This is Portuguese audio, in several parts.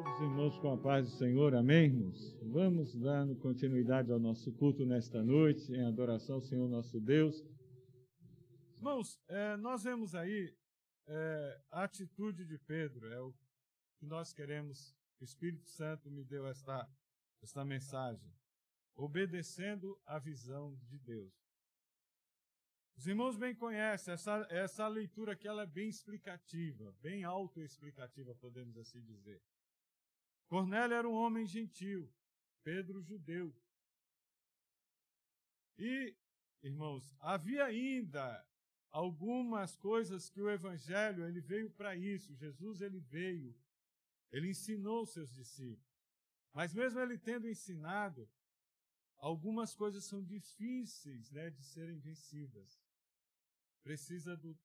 Todos os irmãos com a paz do Senhor, amém, irmãos? Vamos dando continuidade ao nosso culto nesta noite, em adoração ao Senhor nosso Deus. Irmãos, é, nós vemos aí é, a atitude de Pedro, é o que nós queremos. O Espírito Santo me deu esta, esta mensagem. Obedecendo a visão de Deus. Os irmãos bem conhecem essa, essa leitura que ela é bem explicativa, bem autoexplicativa, podemos assim dizer. Cornélio era um homem gentil, Pedro judeu. E, irmãos, havia ainda algumas coisas que o evangelho, ele veio para isso. Jesus ele veio, ele ensinou seus discípulos. Mas mesmo ele tendo ensinado, algumas coisas são difíceis, né, de serem vencidas. Precisa do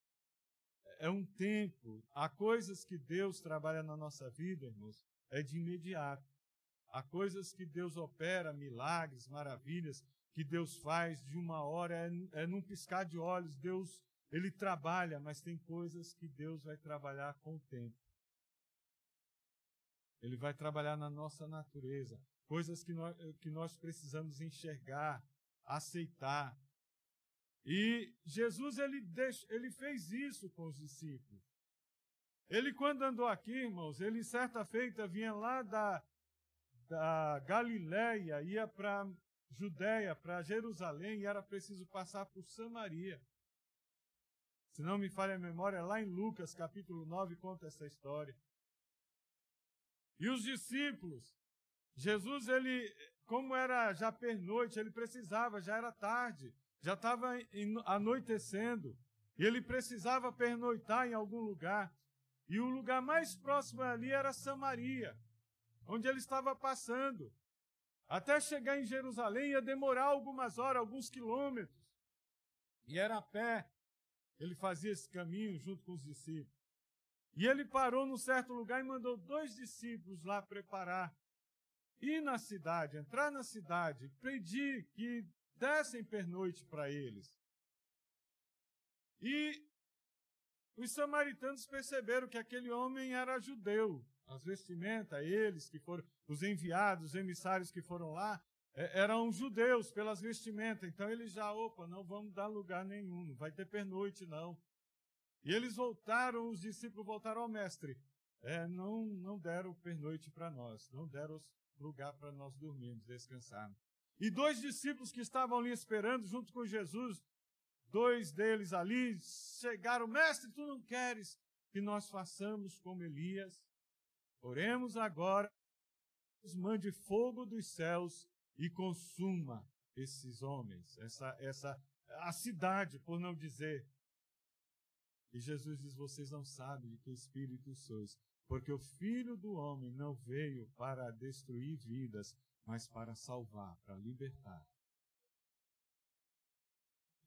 é um tempo. Há coisas que Deus trabalha na nossa vida, irmãos, é de imediato. Há coisas que Deus opera, milagres, maravilhas, que Deus faz de uma hora, é, é num piscar de olhos. Deus, Ele trabalha, mas tem coisas que Deus vai trabalhar com o tempo. Ele vai trabalhar na nossa natureza, coisas que nós, que nós precisamos enxergar, aceitar. E Jesus, ele, deixa, ele fez isso com os discípulos. Ele, quando andou aqui, irmãos, ele certa feita vinha lá da, da Galiléia, ia para Judéia, para Jerusalém, e era preciso passar por Samaria. Se não me falha a memória, lá em Lucas capítulo 9 conta essa história. E os discípulos, Jesus, ele, como era já pernoite, ele precisava, já era tarde, já estava anoitecendo, e ele precisava pernoitar em algum lugar. E o lugar mais próximo ali era Samaria, onde ele estava passando. Até chegar em Jerusalém ia demorar algumas horas, alguns quilômetros. E era a pé. Ele fazia esse caminho junto com os discípulos. E ele parou num certo lugar e mandou dois discípulos lá preparar. Ir na cidade, entrar na cidade, pedir que dessem pernoite para eles. E os samaritanos perceberam que aquele homem era judeu. As vestimentas, eles que foram, os enviados, os emissários que foram lá, é, eram judeus pelas vestimentas. Então eles já, opa, não vamos dar lugar nenhum, não vai ter pernoite não. E eles voltaram, os discípulos voltaram ao mestre. É, não, não deram pernoite para nós, não deram lugar para nós dormirmos, descansarmos. E dois discípulos que estavam ali esperando junto com Jesus dois deles ali chegaram, mestre, tu não queres que nós façamos como Elias? Oremos agora, nos mande fogo dos céus e consuma esses homens, essa, essa, a cidade, por não dizer. E Jesus diz: Vocês não sabem de que espírito sois, porque o Filho do Homem não veio para destruir vidas, mas para salvar, para libertar.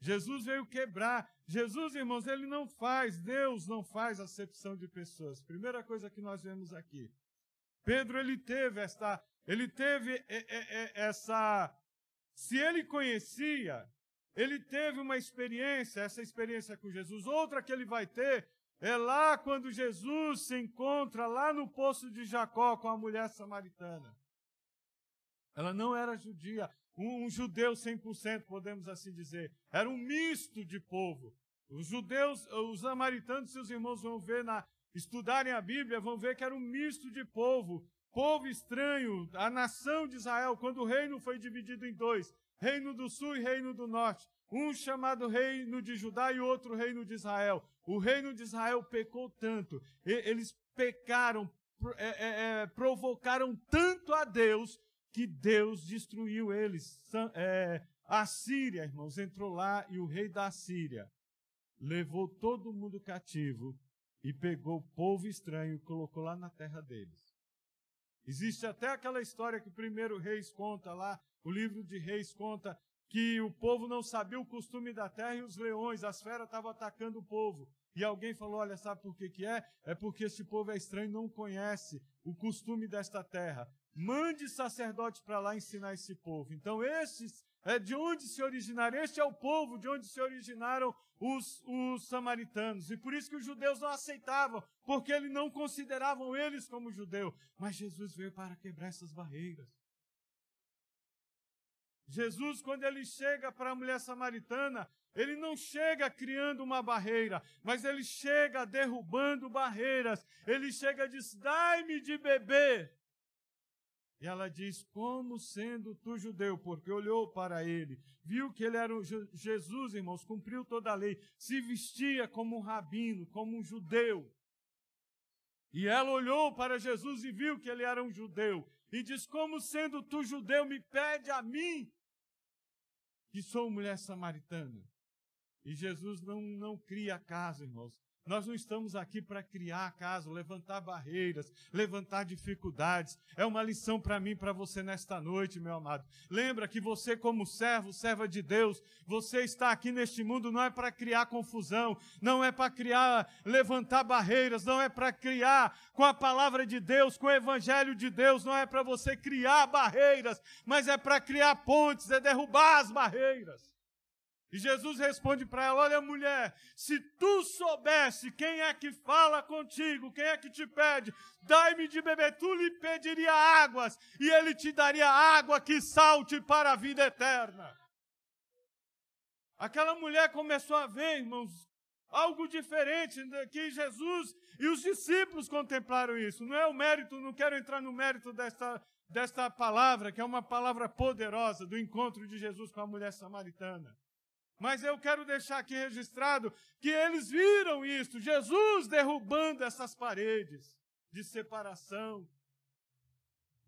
Jesus veio quebrar. Jesus, irmãos, ele não faz, Deus não faz acepção de pessoas. Primeira coisa que nós vemos aqui. Pedro, ele teve esta, ele teve essa, se ele conhecia, ele teve uma experiência, essa experiência com Jesus. Outra que ele vai ter é lá quando Jesus se encontra lá no poço de Jacó com a mulher samaritana. Ela não era judia, um, judeu 100%, podemos assim dizer. Era um misto de povo. Os judeus, os samaritanos, seus irmãos vão ver, na, estudarem a Bíblia, vão ver que era um misto de povo. Povo estranho, a nação de Israel, quando o reino foi dividido em dois, reino do sul e reino do norte. Um chamado reino de Judá e outro reino de Israel. O reino de Israel pecou tanto, eles pecaram, é, é, é, provocaram tanto a Deus que Deus destruiu eles. É, a Síria, irmãos, entrou lá e o rei da Síria levou todo mundo cativo e pegou o povo estranho e colocou lá na terra deles. Existe até aquela história que o primeiro Reis conta lá, o livro de Reis conta que o povo não sabia o costume da terra e os leões, as feras estavam atacando o povo. E alguém falou: Olha, sabe por que, que é? É porque esse povo é estranho não conhece o costume desta terra. Mande sacerdote para lá ensinar esse povo. Então, esses é de onde se originaram, este é o povo de onde se originaram os, os samaritanos. E por isso que os judeus não aceitavam, porque eles não consideravam eles como judeu. Mas Jesus veio para quebrar essas barreiras. Jesus, quando ele chega para a mulher samaritana, ele não chega criando uma barreira, mas ele chega derrubando barreiras. Ele chega e diz: Dai-me de beber. E ela diz: Como sendo tu judeu? Porque olhou para ele, viu que ele era um Jesus, irmãos, cumpriu toda a lei, se vestia como um rabino, como um judeu. E ela olhou para Jesus e viu que ele era um judeu. E diz: Como sendo tu judeu, me pede a mim que sou mulher samaritana. E Jesus não, não cria casa, irmãos. Nós não estamos aqui para criar casa, levantar barreiras, levantar dificuldades. É uma lição para mim, para você nesta noite, meu amado. Lembra que você, como servo, serva de Deus, você está aqui neste mundo não é para criar confusão, não é para criar, levantar barreiras, não é para criar com a palavra de Deus, com o evangelho de Deus, não é para você criar barreiras, mas é para criar pontes, é derrubar as barreiras. E Jesus responde para ela: Olha, mulher, se tu soubesse quem é que fala contigo, quem é que te pede, dai-me de beber, tu lhe pediria águas, e ele te daria água que salte para a vida eterna. Aquela mulher começou a ver, irmãos, algo diferente que Jesus e os discípulos contemplaram isso. Não é o mérito, não quero entrar no mérito desta, desta palavra, que é uma palavra poderosa do encontro de Jesus com a mulher samaritana. Mas eu quero deixar aqui registrado que eles viram isso, Jesus derrubando essas paredes de separação.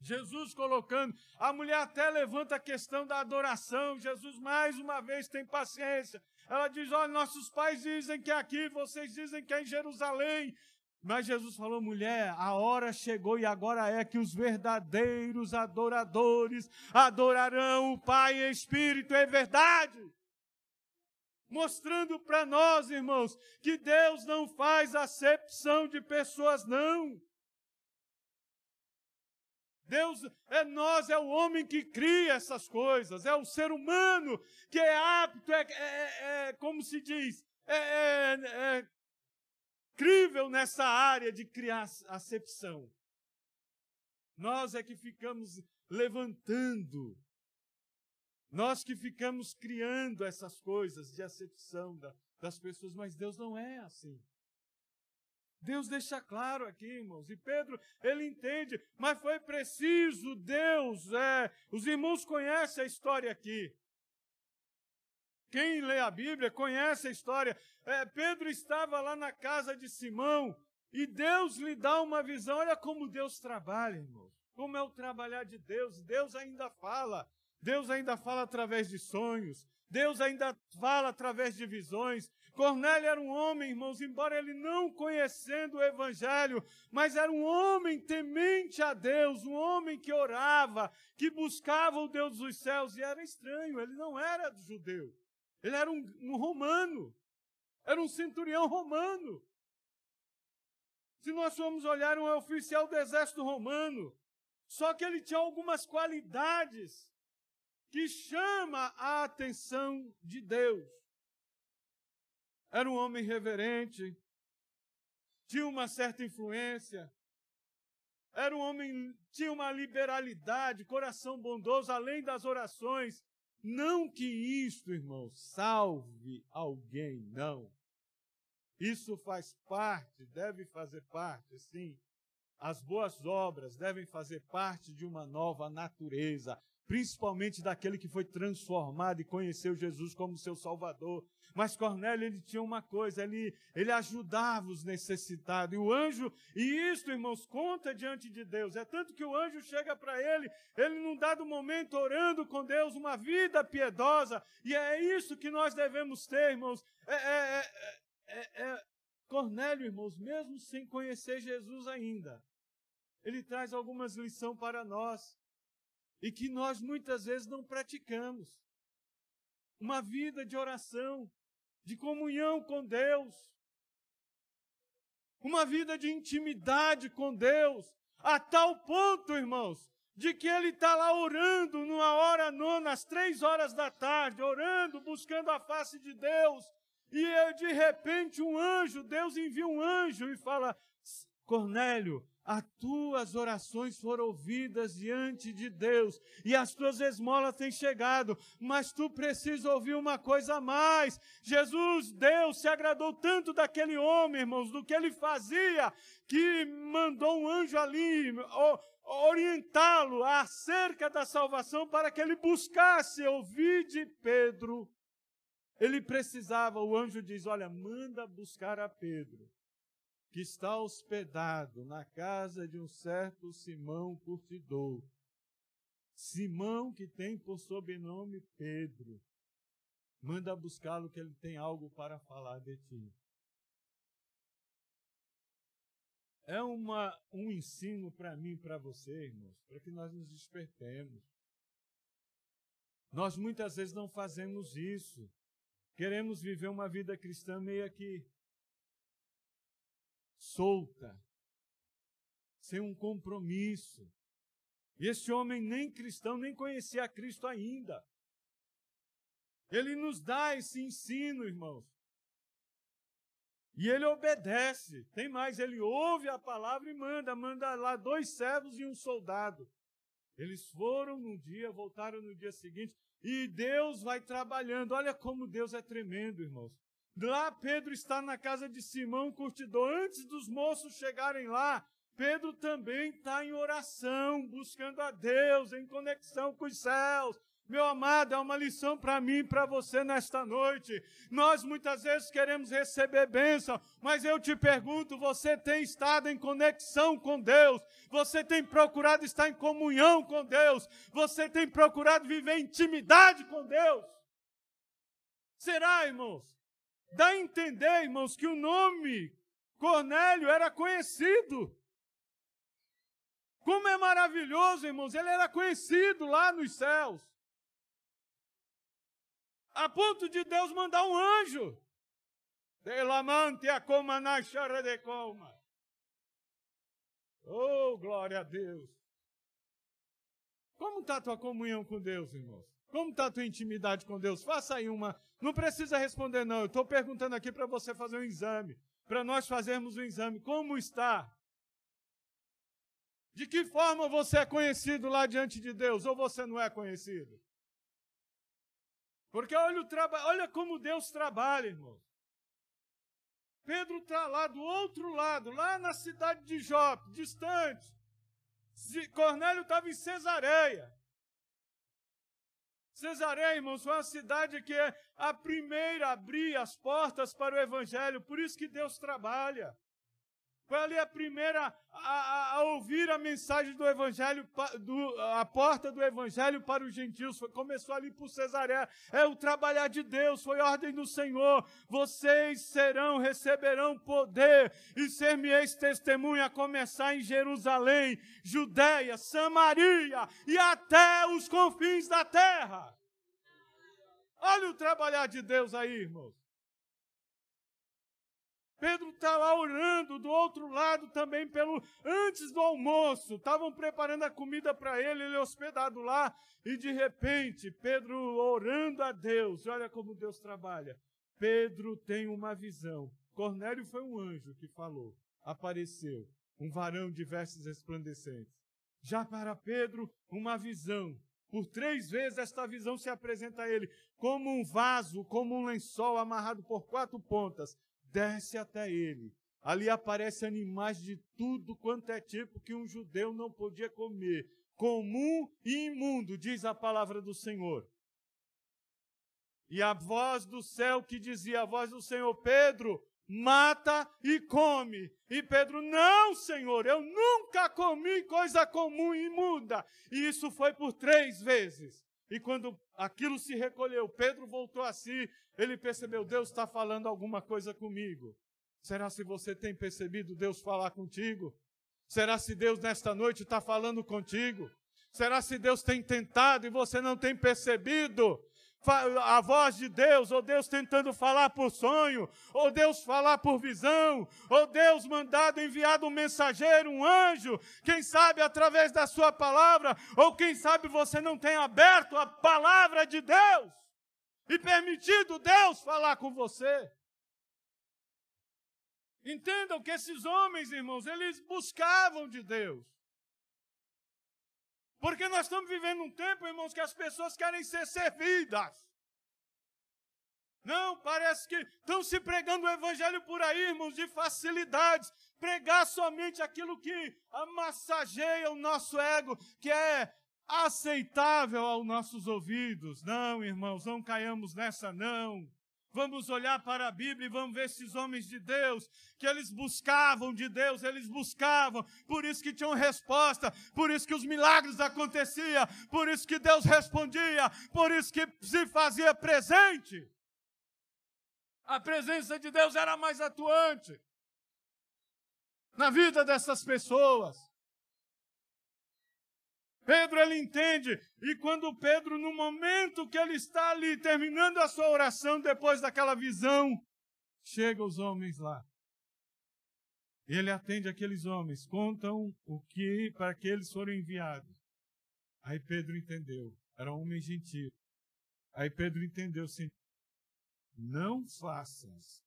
Jesus colocando, a mulher até levanta a questão da adoração. Jesus mais uma vez tem paciência. Ela diz: Olha, nossos pais dizem que é aqui, vocês dizem que é em Jerusalém. Mas Jesus falou, mulher, a hora chegou e agora é que os verdadeiros adoradores adorarão o Pai em espírito e verdade mostrando para nós, irmãos, que Deus não faz acepção de pessoas, não. Deus é nós, é o homem que cria essas coisas, é o ser humano que é apto, é, é, é como se diz, é, é, é crível nessa área de criar acepção. Nós é que ficamos levantando nós que ficamos criando essas coisas de acepção da, das pessoas, mas Deus não é assim. Deus deixa claro aqui, irmãos. E Pedro, ele entende, mas foi preciso Deus, é, os irmãos conhecem a história aqui. Quem lê a Bíblia conhece a história. É, Pedro estava lá na casa de Simão e Deus lhe dá uma visão. Olha como Deus trabalha, irmãos. Como é o trabalhar de Deus. Deus ainda fala. Deus ainda fala através de sonhos. Deus ainda fala através de visões. Cornélio era um homem, irmãos, embora ele não conhecendo o Evangelho, mas era um homem temente a Deus, um homem que orava, que buscava o Deus dos céus, e era estranho, ele não era judeu, ele era um, um romano, era um centurião romano. Se nós formos olhar, um oficial do exército romano, só que ele tinha algumas qualidades que chama a atenção de Deus. Era um homem reverente, tinha uma certa influência, era um homem, tinha uma liberalidade, coração bondoso, além das orações. Não que isto, irmão, salve alguém, não. Isso faz parte, deve fazer parte, sim. As boas obras devem fazer parte de uma nova natureza, principalmente daquele que foi transformado e conheceu Jesus como seu Salvador. Mas Cornélio, ele tinha uma coisa, ele, ele ajudava os necessitados. E o anjo, e isto, irmãos, conta diante de Deus. É tanto que o anjo chega para ele, ele num dado momento orando com Deus, uma vida piedosa. E é isso que nós devemos ter, irmãos. É, é, é, é Cornélio, irmãos, mesmo sem conhecer Jesus ainda, ele traz algumas lições para nós e que nós muitas vezes não praticamos. Uma vida de oração, de comunhão com Deus, uma vida de intimidade com Deus, a tal ponto, irmãos, de que ele está lá orando numa hora nona, às três horas da tarde, orando, buscando a face de Deus, E de repente um anjo, Deus envia um anjo e fala: Cornélio, as tuas orações foram ouvidas diante de Deus e as tuas esmolas têm chegado, mas tu precisas ouvir uma coisa a mais. Jesus, Deus, se agradou tanto daquele homem, irmãos, do que ele fazia, que mandou um anjo ali orientá-lo acerca da salvação para que ele buscasse ouvir de Pedro. Ele precisava, o anjo diz: Olha, manda buscar a Pedro que está hospedado na casa de um certo Simão Curtidor. Simão, que tem por sobrenome Pedro. Manda buscá-lo, que ele tem algo para falar de ti. É uma, um ensino para mim e para você, irmãos, para que nós nos despertemos. Nós muitas vezes não fazemos isso. Queremos viver uma vida cristã meio que solta, sem um compromisso. E esse homem nem cristão, nem conhecia Cristo ainda. Ele nos dá esse ensino, irmãos. E ele obedece. Tem mais, ele ouve a palavra e manda, manda lá dois servos e um soldado. Eles foram num dia, voltaram no dia seguinte, e Deus vai trabalhando. Olha como Deus é tremendo, irmãos. Lá Pedro está na casa de Simão curtidor. Antes dos moços chegarem lá, Pedro também está em oração, buscando a Deus, em conexão com os céus. Meu amado, é uma lição para mim e para você nesta noite. Nós muitas vezes queremos receber bênção, mas eu te pergunto: você tem estado em conexão com Deus? Você tem procurado estar em comunhão com Deus? Você tem procurado viver intimidade com Deus? Será, irmãos? Dá a entender, irmãos, que o nome Cornélio era conhecido. Como é maravilhoso, irmãos, ele era conhecido lá nos céus. A ponto de Deus mandar um anjo. Delamante a coma na de coma. Oh, glória a Deus. Como está a tua comunhão com Deus, irmãos? Como está a tua intimidade com Deus? Faça aí uma. Não precisa responder, não. Eu estou perguntando aqui para você fazer um exame. Para nós fazermos um exame. Como está? De que forma você é conhecido lá diante de Deus? Ou você não é conhecido? Porque olha, o traba... olha como Deus trabalha, irmão. Pedro está lá do outro lado, lá na cidade de Jope, distante. Cornélio estava em Cesareia. Cesareia, irmãos, foi uma cidade que é a primeira a abrir as portas para o Evangelho, por isso que Deus trabalha. Foi ali a primeira a, a, ouvir a mensagem do Evangelho, do, a porta do Evangelho para os gentios. Foi, começou ali por Cesareia. É o trabalhar de Deus, foi ordem do Senhor. Vocês serão, receberão poder e ser-me-eis testemunha, a começar em Jerusalém, Judéia, Samaria e até os confins da terra. Olha o trabalhar de Deus aí, irmãos. Pedro está lá orando do outro lado também pelo antes do almoço. Estavam preparando a comida para ele, ele hospedado lá, e de repente, Pedro orando a Deus. Olha como Deus trabalha. Pedro tem uma visão. Cornélio foi um anjo que falou, apareceu, um varão de vestes resplandecentes. Já para Pedro, uma visão. Por três vezes esta visão se apresenta a ele como um vaso, como um lençol amarrado por quatro pontas, desce até ele. Ali aparecem animais de tudo quanto é tipo que um judeu não podia comer. Comum e imundo, diz a palavra do Senhor. E a voz do céu que dizia, a voz do Senhor, Pedro, mata e come. E Pedro, não, Senhor, eu nunca comi coisa comum e imunda. E isso foi por três vezes. E quando aquilo se recolheu, Pedro voltou a si ele percebeu, Deus está falando alguma coisa comigo. Será se você tem percebido Deus falar contigo? Será se Deus nesta noite está falando contigo? Será se Deus tem tentado e você não tem percebido? A voz de Deus, ou Deus tentando falar por sonho, ou Deus falar por visão, ou Deus mandado, enviado um mensageiro, um anjo, quem sabe através da sua palavra, ou quem sabe você não tem aberto a palavra de Deus e permitido Deus falar com você. Entendam que esses homens, irmãos, eles buscavam de Deus. Porque nós estamos vivendo um tempo, irmãos, que as pessoas querem ser servidas. Não, parece que estão se pregando o evangelho por aí, irmãos, de facilidades. Pregar somente aquilo que amassageia o nosso ego, que é aceitável aos nossos ouvidos. Não, irmãos, não caiamos nessa, não. Vamos olhar para a Bíblia e vamos ver esses homens de Deus, que eles buscavam de Deus, eles buscavam, por isso que tinham resposta, por isso que os milagres aconteciam, por isso que Deus respondia, por isso que se fazia presente. A presença de Deus era mais atuante na vida dessas pessoas. Pedro ele entende, e quando Pedro, no momento que ele está ali terminando a sua oração, depois daquela visão, chega os homens lá. Ele atende aqueles homens, contam o que para que eles foram enviados. Aí Pedro entendeu, era um homem gentil. Aí Pedro entendeu assim: não faças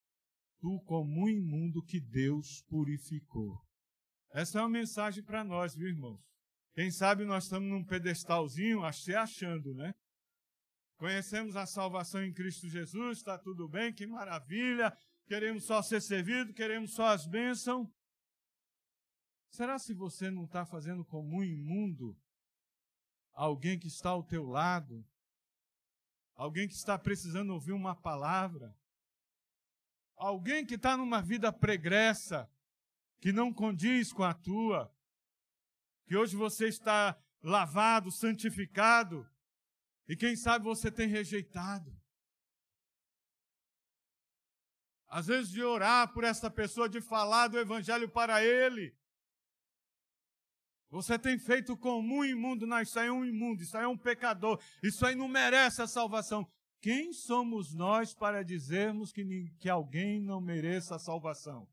tu como um imundo que Deus purificou. Essa é uma mensagem para nós, viu, irmãos? Quem sabe nós estamos num pedestalzinho, se achando, né? Conhecemos a salvação em Cristo Jesus, está tudo bem, que maravilha. Queremos só ser servido, queremos só as bênçãos. Será se você não está fazendo como um imundo alguém que está ao teu lado? Alguém que está precisando ouvir uma palavra? Alguém que está numa vida pregressa, que não condiz com a tua? Que hoje você está lavado, santificado, e quem sabe você tem rejeitado. Às vezes de orar por essa pessoa, de falar do evangelho para ele. Você tem feito como um imundo, não, isso aí é um imundo, isso aí é um pecador, isso aí não merece a salvação. Quem somos nós para dizermos que, que alguém não mereça a salvação?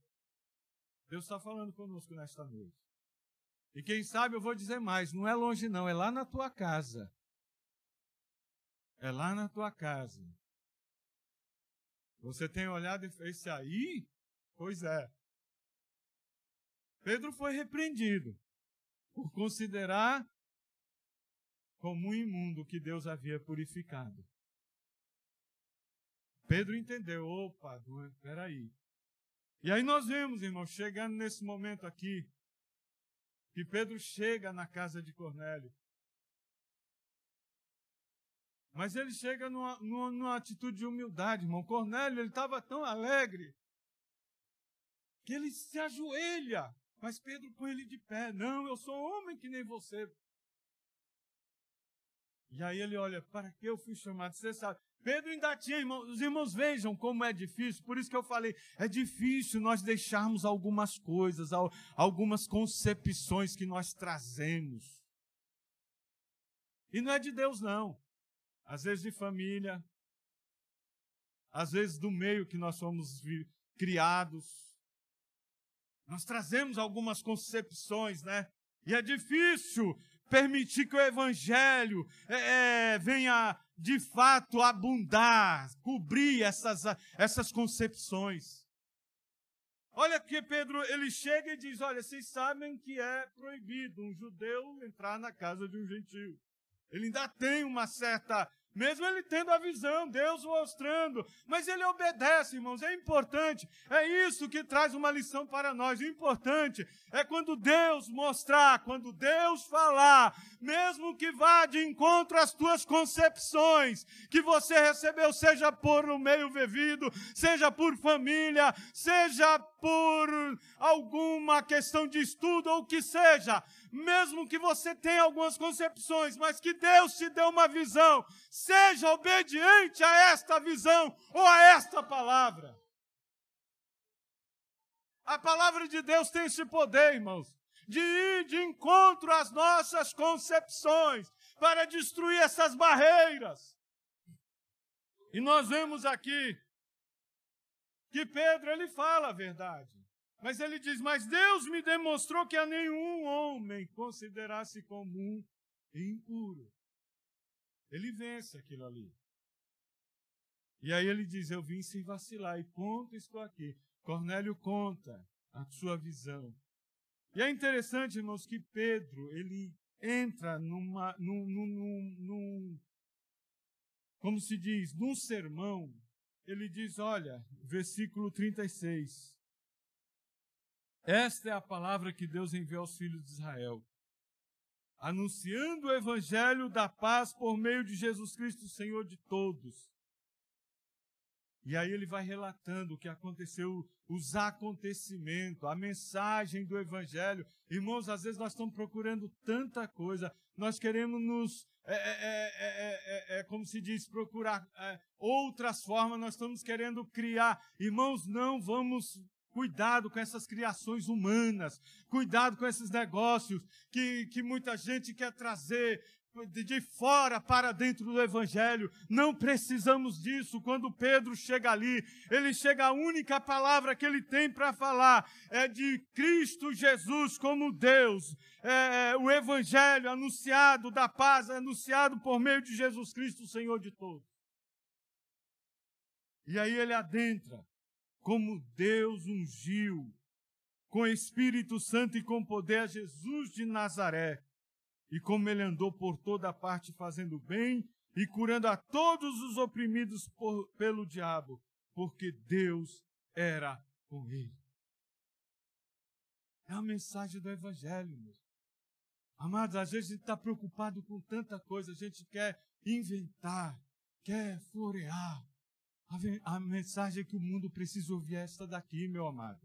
Deus está falando conosco nesta noite. E quem sabe eu vou dizer mais, não é longe não, é lá na tua casa. É lá na tua casa. Você tem olhado e fez aí? Pois é. Pedro foi repreendido por considerar como um imundo que Deus havia purificado. Pedro entendeu, opa, peraí. E aí nós vemos, irmão, chegando nesse momento aqui, que Pedro chega na casa de Cornélio. Mas ele chega numa, numa, numa atitude de humildade, irmão. Cornélio, ele estava tão alegre que ele se ajoelha. Mas Pedro põe ele de pé. Não, eu sou homem que nem você. E aí ele olha, para que eu fui chamado? Você sabe, Pedro ainda tinha, irmão, os irmãos vejam como é difícil, por isso que eu falei, é difícil nós deixarmos algumas coisas, algumas concepções que nós trazemos. E não é de Deus, não. Às vezes de família, às vezes do meio que nós somos criados. Nós trazemos algumas concepções, né? E é difícil permitir que o Evangelho é, é, venha de fato abundar, cobrir essas, essas concepções. Olha que Pedro, ele chega e diz: Olha, vocês sabem que é proibido um judeu entrar na casa de um gentio. Ele ainda tem uma certa mesmo ele tendo a visão, Deus mostrando, mas ele obedece, irmãos, é importante, é isso que traz uma lição para nós. O importante é quando Deus mostrar, quando Deus falar, mesmo que vá de encontro às tuas concepções, que você recebeu, seja por um meio vivido, seja por família, seja por alguma questão de estudo ou o que seja, mesmo que você tenha algumas concepções, mas que Deus te dê uma visão, seja obediente a esta visão ou a esta palavra. A palavra de Deus tem esse poder, irmãos, de ir de encontro às nossas concepções, para destruir essas barreiras. E nós vemos aqui que Pedro ele fala a verdade. Mas ele diz: Mas Deus me demonstrou que a nenhum homem considerasse comum e impuro. Ele vence aquilo ali. E aí ele diz: Eu vim sem vacilar, e ponto, estou aqui. Cornélio conta a sua visão. E é interessante, irmãos, que Pedro, ele entra numa, num, num, num, como se diz, num sermão, ele diz, olha, versículo 36, esta é a palavra que Deus enviou aos filhos de Israel, anunciando o evangelho da paz por meio de Jesus Cristo, Senhor de todos. E aí ele vai relatando o que aconteceu, os acontecimentos, a mensagem do Evangelho. Irmãos, às vezes nós estamos procurando tanta coisa, nós queremos nos, é, é, é, é como se diz, procurar outras formas, nós estamos querendo criar. Irmãos, não vamos Cuidado com essas criações humanas, cuidado com esses negócios que, que muita gente quer trazer de fora para dentro do Evangelho. Não precisamos disso. Quando Pedro chega ali, ele chega, a única palavra que ele tem para falar é de Cristo Jesus como Deus. É, é, o Evangelho anunciado da paz, anunciado por meio de Jesus Cristo, Senhor de todos. E aí ele adentra, como Deus ungiu, com Espírito Santo e com poder a Jesus de Nazaré e como ele andou por toda parte fazendo bem e curando a todos os oprimidos por, pelo diabo, porque Deus era com ele. É a mensagem do Evangelho, meu. Amados, às vezes a gente está preocupado com tanta coisa, a gente quer inventar, quer florear. A, mensagem que o mundo precisa ouvir é esta daqui, meu amado.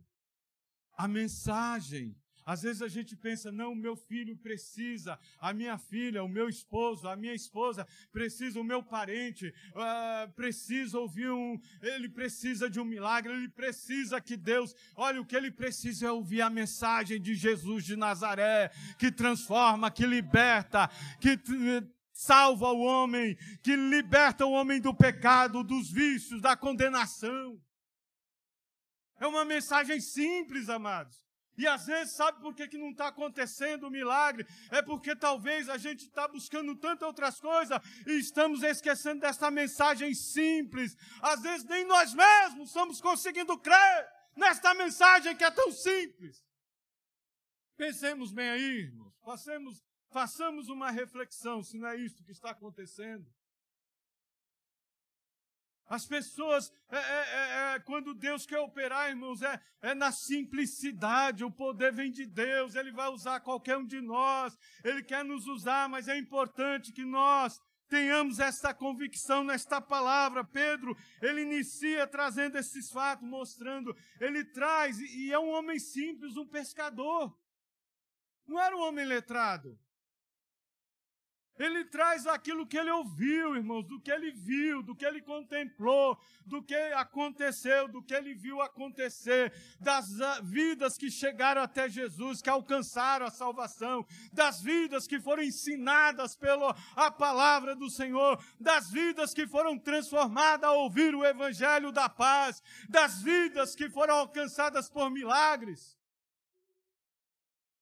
A mensagem às vezes a gente pensa, não, meu filho precisa, a minha filha, o meu esposo, a minha esposa precisa, o meu parente uh, precisa ouvir um, ele precisa de um milagre, ele precisa que Deus, olha, o que ele precisa é ouvir a mensagem de Jesus de Nazaré, que transforma, que liberta, que salva o homem, que liberta o homem do pecado, dos vícios, da condenação. É uma mensagem simples, amados. E às vezes, sabe por que, que não está acontecendo o milagre? É porque talvez a gente está buscando tantas outras coisas e estamos esquecendo dessa mensagem simples. Às vezes nem nós mesmos estamos conseguindo crer nesta mensagem que é tão simples. Pensemos bem aí, irmãos. Façamos, façamos uma reflexão se não é isso que está acontecendo. As pessoas, é, é, é, é, quando Deus quer operar, irmãos, é, é na simplicidade. O poder vem de Deus, Ele vai usar qualquer um de nós. Ele quer nos usar, mas é importante que nós tenhamos essa convicção nesta palavra. Pedro, ele inicia trazendo esses fatos, mostrando, ele traz, e é um homem simples, um pescador. Não era um homem letrado. Ele traz aquilo que ele ouviu, irmãos, do que ele viu, do que ele contemplou, do que aconteceu, do que ele viu acontecer, das ah, vidas que chegaram até Jesus, que alcançaram a salvação, das vidas que foram ensinadas pela a palavra do Senhor, das vidas que foram transformadas a ouvir o evangelho da paz, das vidas que foram alcançadas por milagres.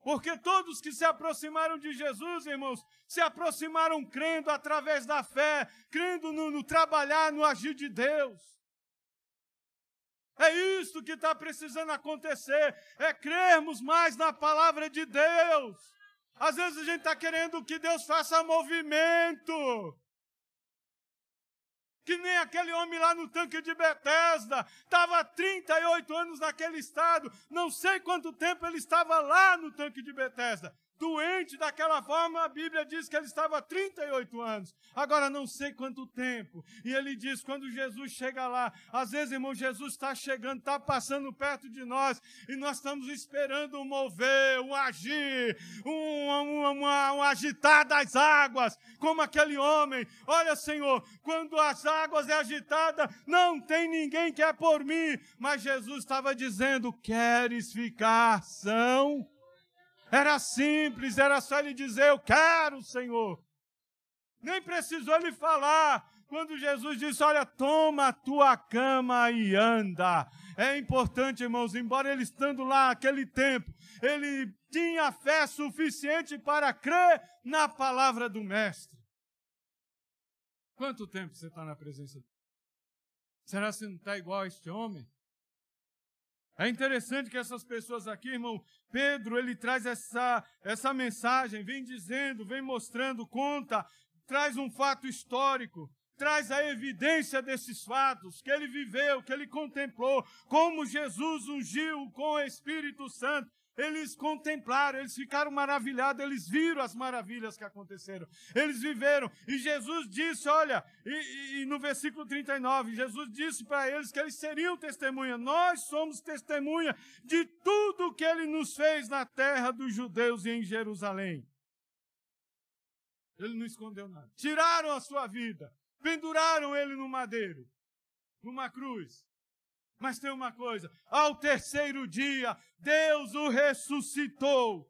Porque todos que se aproximaram de Jesus, irmãos, se aproximaram crendo através da fé, crendo no, no trabalhar, no agir de Deus. É isso que está precisando acontecer, é crermos mais na palavra de Deus. Às vezes a gente está querendo que Deus faça movimento que nem aquele homem lá no tanque de Betesda, estava 38 anos naquele estado, não sei quanto tempo ele estava lá no tanque de Betesda, doente daquela forma, a Bíblia diz que ele estava há 38 anos. Agora não sei quanto tempo. E ele diz: quando Jesus chega lá, às vezes, irmão, Jesus está chegando, está passando perto de nós, e nós estamos esperando um mover, um agir, um, um, um, um agitar das águas, como aquele homem. Olha, Senhor, quando as águas é agitada, não tem ninguém que é por mim. Mas Jesus estava dizendo: queres ficar são? Era simples, era só ele dizer: Eu quero, Senhor. Nem precisou ele falar. Quando Jesus disse: Olha, toma a tua cama e anda. É importante, irmãos, embora ele estando lá aquele tempo, ele tinha fé suficiente para crer na palavra do Mestre. Quanto tempo você está na presença Será que você não está igual a este homem? É interessante que essas pessoas aqui, irmão, Pedro, ele traz essa, essa mensagem, vem dizendo, vem mostrando, conta, traz um fato histórico, traz a evidência desses fatos, que ele viveu, que ele contemplou, como Jesus ungiu com o Espírito Santo. Eles contemplaram, eles ficaram maravilhados, eles viram as maravilhas que aconteceram, eles viveram. E Jesus disse: Olha, e, e no versículo 39, Jesus disse para eles que eles seriam testemunha. Nós somos testemunha de tudo que ele nos fez na terra dos judeus e em Jerusalém. Ele não escondeu nada. Tiraram a sua vida, penduraram ele no madeiro, numa cruz. Mas tem uma coisa: ao terceiro dia, Deus o ressuscitou.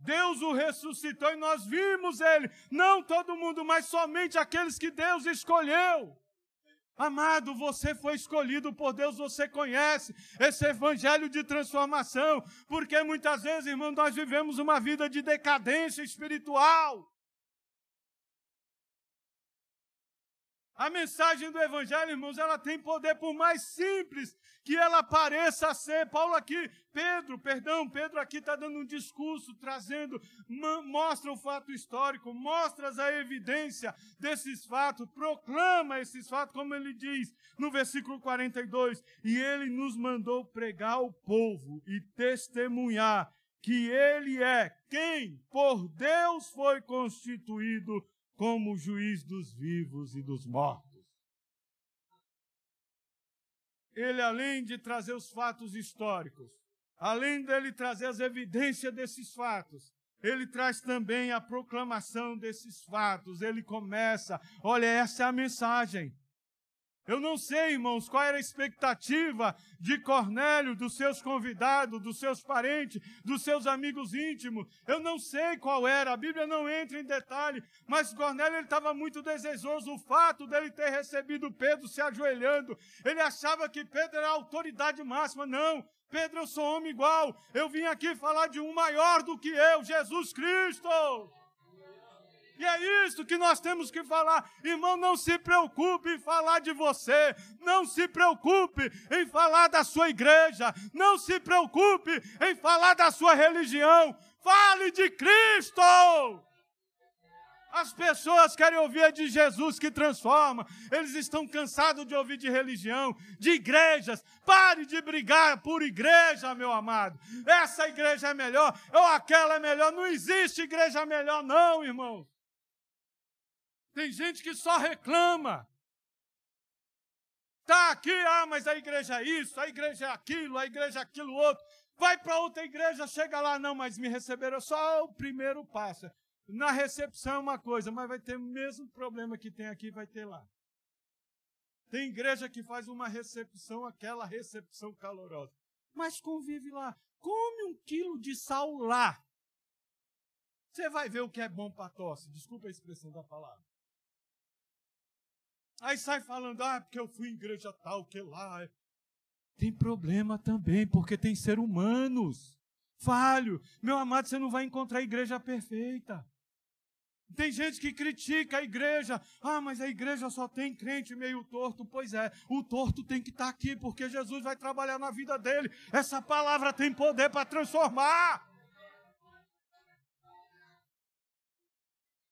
Deus o ressuscitou e nós vimos ele. Não todo mundo, mas somente aqueles que Deus escolheu. Amado, você foi escolhido por Deus, você conhece esse evangelho de transformação, porque muitas vezes, irmão, nós vivemos uma vida de decadência espiritual. A mensagem do Evangelho, irmãos, ela tem poder, por mais simples que ela pareça ser. Paulo aqui, Pedro, perdão, Pedro aqui está dando um discurso, trazendo, mostra o fato histórico, mostra a evidência desses fatos, proclama esses fatos, como ele diz no versículo 42. E ele nos mandou pregar ao povo e testemunhar que ele é quem por Deus foi constituído como juiz dos vivos e dos mortos. Ele, além de trazer os fatos históricos, além dele trazer as evidências desses fatos, ele traz também a proclamação desses fatos. Ele começa, olha, essa é a mensagem. Eu não sei, irmãos, qual era a expectativa de Cornélio, dos seus convidados, dos seus parentes, dos seus amigos íntimos. Eu não sei qual era, a Bíblia não entra em detalhe, mas Cornélio estava muito desejoso. O fato dele ter recebido Pedro se ajoelhando, ele achava que Pedro era a autoridade máxima. Não, Pedro, eu sou homem igual. Eu vim aqui falar de um maior do que eu, Jesus Cristo. E é isso que nós temos que falar. Irmão, não se preocupe em falar de você. Não se preocupe em falar da sua igreja. Não se preocupe em falar da sua religião. Fale de Cristo. As pessoas querem ouvir de Jesus que transforma. Eles estão cansados de ouvir de religião, de igrejas. Pare de brigar por igreja, meu amado. Essa igreja é melhor ou aquela é melhor. Não existe igreja melhor, não, irmão. Tem gente que só reclama. Tá aqui, ah, mas a igreja é isso, a igreja é aquilo, a igreja é aquilo outro. Vai para outra igreja, chega lá, não, mas me receberam só o primeiro passo. Na recepção é uma coisa, mas vai ter o mesmo problema que tem aqui, vai ter lá. Tem igreja que faz uma recepção, aquela recepção calorosa. Mas convive lá. Come um quilo de sal lá. Você vai ver o que é bom para tosse. Desculpa a expressão da palavra. Aí sai falando, ah, porque eu fui em igreja tal, que lá. É. Tem problema também, porque tem ser humanos. Falho. Meu amado, você não vai encontrar a igreja perfeita. Tem gente que critica a igreja. Ah, mas a igreja só tem crente meio torto. Pois é, o torto tem que estar aqui, porque Jesus vai trabalhar na vida dele. Essa palavra tem poder para transformar.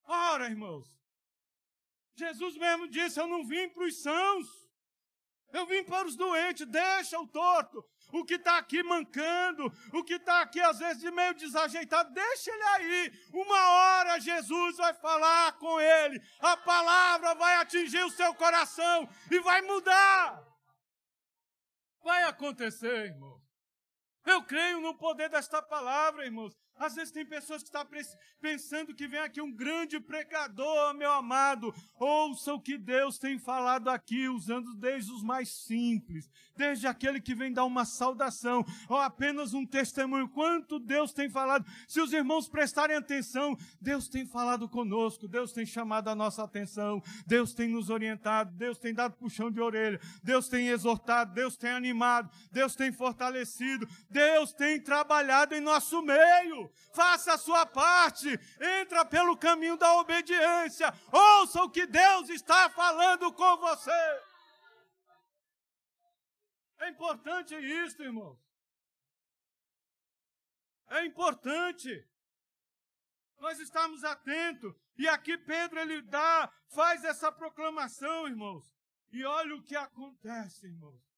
Ora, irmãos, Jesus mesmo disse: Eu não vim para os sãos, eu vim para os doentes. Deixa o torto, o que está aqui mancando, o que está aqui às vezes meio desajeitado, deixa ele aí. Uma hora Jesus vai falar com ele, a palavra vai atingir o seu coração e vai mudar. Vai acontecer, irmão. Eu creio no poder desta palavra, irmãos. Às vezes tem pessoas que estão pensando que vem aqui um grande pregador, meu amado. Ouça o que Deus tem falado aqui, usando desde os mais simples, desde aquele que vem dar uma saudação, ou apenas um testemunho. Quanto Deus tem falado. Se os irmãos prestarem atenção, Deus tem falado conosco, Deus tem chamado a nossa atenção, Deus tem nos orientado, Deus tem dado puxão de orelha, Deus tem exortado, Deus tem animado, Deus tem fortalecido, Deus tem trabalhado em nosso meio. Faça a sua parte. Entra pelo caminho da obediência. Ouça o que Deus está falando com você. É importante isso, irmão. É importante nós estamos atentos. E aqui Pedro ele dá, faz essa proclamação, irmãos. E olha o que acontece, irmãos.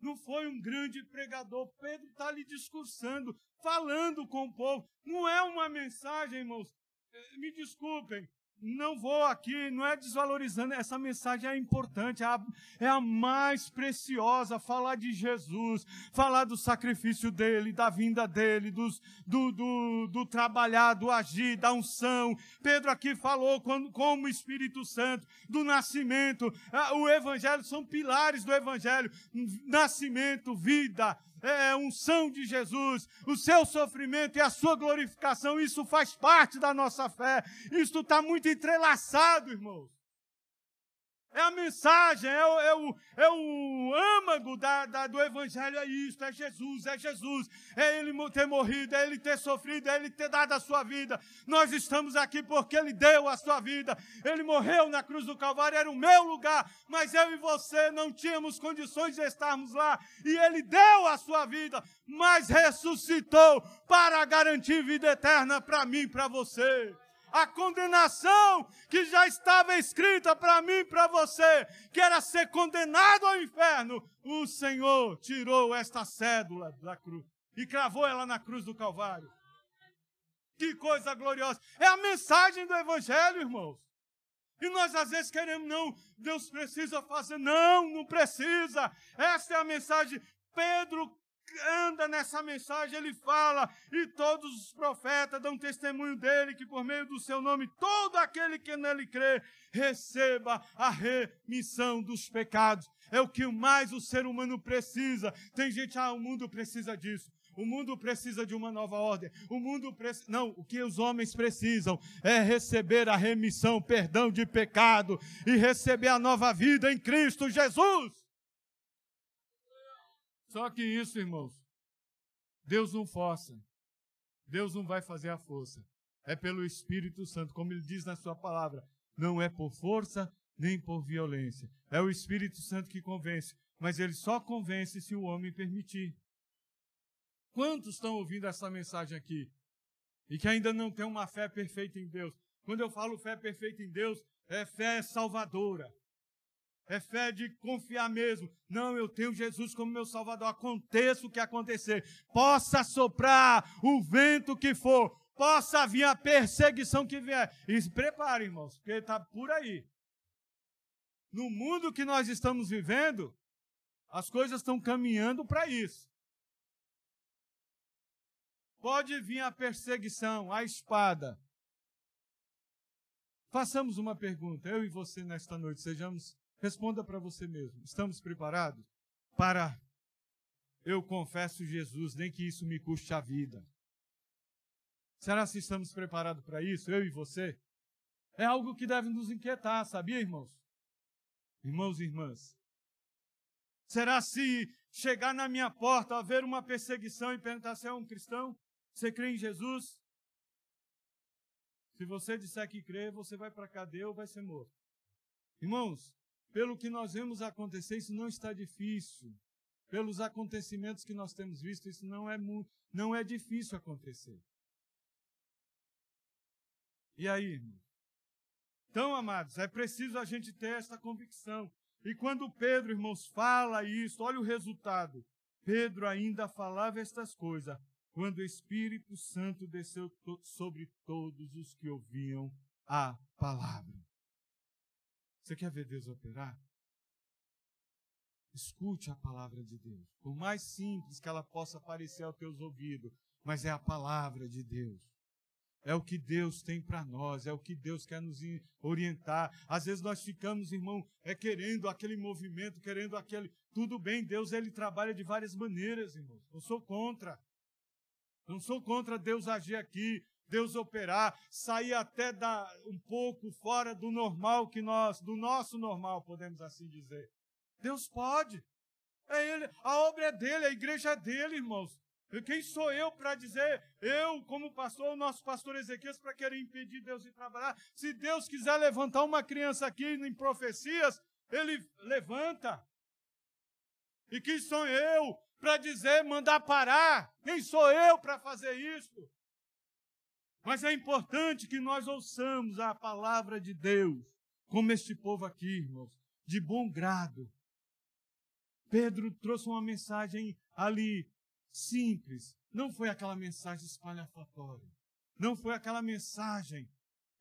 Não foi um grande pregador. Pedro está ali discursando, falando com o povo. Não é uma mensagem, irmãos. Eh, me desculpem, não vou aqui, não é desvalorizando, essa mensagem é importante, é a, é a, mais preciosa, falar de Jesus, falar do sacrifício dele, da vinda dele, dos, do, do, do trabalhar, do agir, da unção. Pedro aqui falou como, como Espírito Santo, do nascimento, ah, o evangelho são pilares do evangelho, nascimento, vida, é, é, unção de Jesus, o seu sofrimento e a sua glorificação, isso faz parte da nossa fé. Isso está muito entrelaçado, irmãos. É a mensagem, é o, é o, é o âmago da, da, do Evangelho, é isso, é Jesus, é Jesus, é Ele ter morrido, é Ele ter sofrido, é Ele ter dado a sua vida. Nós estamos aqui porque Ele deu a sua vida, Ele morreu na cruz do Calvário, era o meu lugar, mas eu e você não tínhamos condições de estarmos lá, e Ele deu a sua vida, mas ressuscitou para garantir vida eterna para mim e para você a condenação que já estava escrita para mim e para você, que era ser condenado ao inferno, o Senhor tirou esta cédula da cruz e cravou ela na cruz do Calvário. Que coisa gloriosa! É a mensagem do Evangelho, irmãos. E nós às vezes queremos, não, Deus precisa fazer. Não, não precisa. Esta é a mensagem. Pedro anda nessa mensagem, ele fala, e todos os profetas dão testemunho dele, que por meio do seu nome, todo aquele que nele crê, receba a remissão dos pecados. É o que mais o ser humano precisa. Tem gente, ah, o mundo precisa disso. O mundo precisa de uma nova ordem. O mundo precisa. Não, o que os homens precisam é receber a remissão, perdão de pecado e receber a nova vida em Cristo Jesus. Só que isso, irmãos, Deus não força. Deus não vai fazer a força. É pelo Espírito Santo, como ele diz na sua palavra. Não é por força nem por violência. É o Espírito Santo que convence. Mas ele só convence se o homem permitir. Quantos estão ouvindo essa mensagem aqui? E que ainda não têm uma fé perfeita em Deus. Quando eu falo fé perfeita em Deus, é fé salvadora. É fé de confiar mesmo. Não, eu tenho Jesus como meu Salvador. Aconteça o que acontecer. Possa soprar o vento que for. Possa vir a perseguição que vier. E se prepare, irmãos, porque está por aí. No mundo que nós estamos vivendo, as coisas estão caminhando para isso. Pode vir a perseguição, a espada. Façamos uma pergunta, eu e você nesta noite, sejamos Responda para você mesmo: estamos preparados para eu confesso Jesus, nem que isso me custe a vida? Será que estamos preparados para isso, eu e você? É algo que deve nos inquietar, sabia, irmãos? Irmãos e irmãs. Será se chegar na minha porta, haver uma perseguição e perguntar se é um cristão? Você crê em Jesus? Se você disser que crê, você vai para a cadeia ou vai ser morto. Irmãos, pelo que nós vemos acontecer, isso não está difícil. Pelos acontecimentos que nós temos visto, isso não é, não é difícil acontecer. E aí, irmão? Então, amados, é preciso a gente ter essa convicção. E quando Pedro, irmãos, fala isso, olha o resultado. Pedro ainda falava estas coisas quando o Espírito Santo desceu sobre todos os que ouviam a palavra. Você quer ver Deus operar? Escute a palavra de Deus. Por mais simples que ela possa parecer aos teus ouvidos, mas é a palavra de Deus. É o que Deus tem para nós, é o que Deus quer nos orientar. Às vezes nós ficamos, irmão, é querendo aquele movimento, querendo aquele. Tudo bem, Deus ele trabalha de várias maneiras, irmão. Não sou contra. Não sou contra Deus agir aqui. Deus operar, sair até da, um pouco fora do normal que nós, do nosso normal, podemos assim dizer. Deus pode. É Ele, a obra é dele, a igreja é dele, irmãos. Quem sou eu para dizer, eu, como pastor, o nosso pastor Ezequias, para querer impedir Deus de trabalhar? Se Deus quiser levantar uma criança aqui em profecias, ele levanta. E quem sou eu para dizer, mandar parar? Quem sou eu para fazer isso? Mas é importante que nós ouçamos a palavra de Deus, como este povo aqui, irmãos, de bom grado. Pedro trouxe uma mensagem ali simples. Não foi aquela mensagem espalhafatória. Não foi aquela mensagem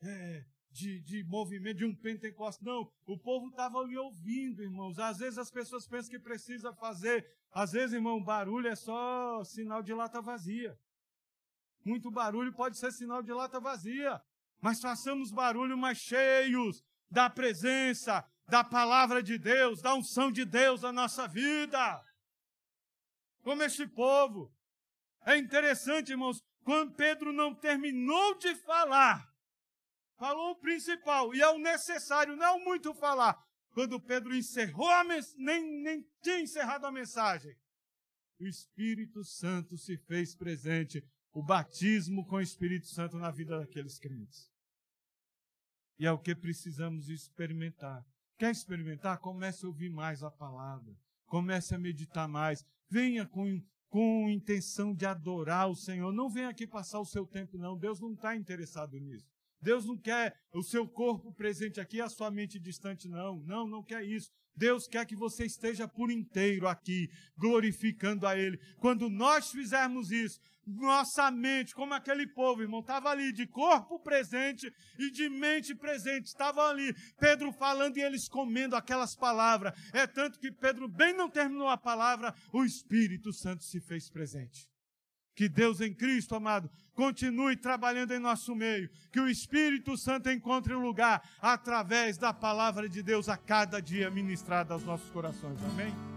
é, de, de movimento, de um pentecostes. Não, o povo estava ali ouvindo, irmãos. Às vezes as pessoas pensam que precisa fazer. Às vezes, irmão, barulho é só sinal de lata vazia. Muito barulho pode ser sinal de lata vazia. Mas façamos barulho mais cheios da presença, da palavra de Deus, da unção de Deus na nossa vida. Como este povo. É interessante, irmãos, quando Pedro não terminou de falar, falou o principal, e é o necessário, não muito falar. Quando Pedro encerrou a mensagem, nem, nem tinha encerrado a mensagem, o Espírito Santo se fez presente, o batismo com o Espírito Santo na vida daqueles crentes. E é o que precisamos experimentar. Quer experimentar? Comece a ouvir mais a palavra. Comece a meditar mais. Venha com, com intenção de adorar o Senhor. Não venha aqui passar o seu tempo, não. Deus não está interessado nisso. Deus não quer o seu corpo presente aqui a sua mente distante, não. Não, não quer isso. Deus quer que você esteja por inteiro aqui, glorificando a Ele. Quando nós fizermos isso, nossa mente, como aquele povo, irmão, estava ali de corpo presente e de mente presente. Estavam ali, Pedro falando e eles comendo aquelas palavras. É tanto que Pedro bem não terminou a palavra, o Espírito Santo se fez presente. Que Deus em Cristo, amado, continue trabalhando em nosso meio. Que o Espírito Santo encontre lugar através da palavra de Deus a cada dia ministrada aos nossos corações. Amém?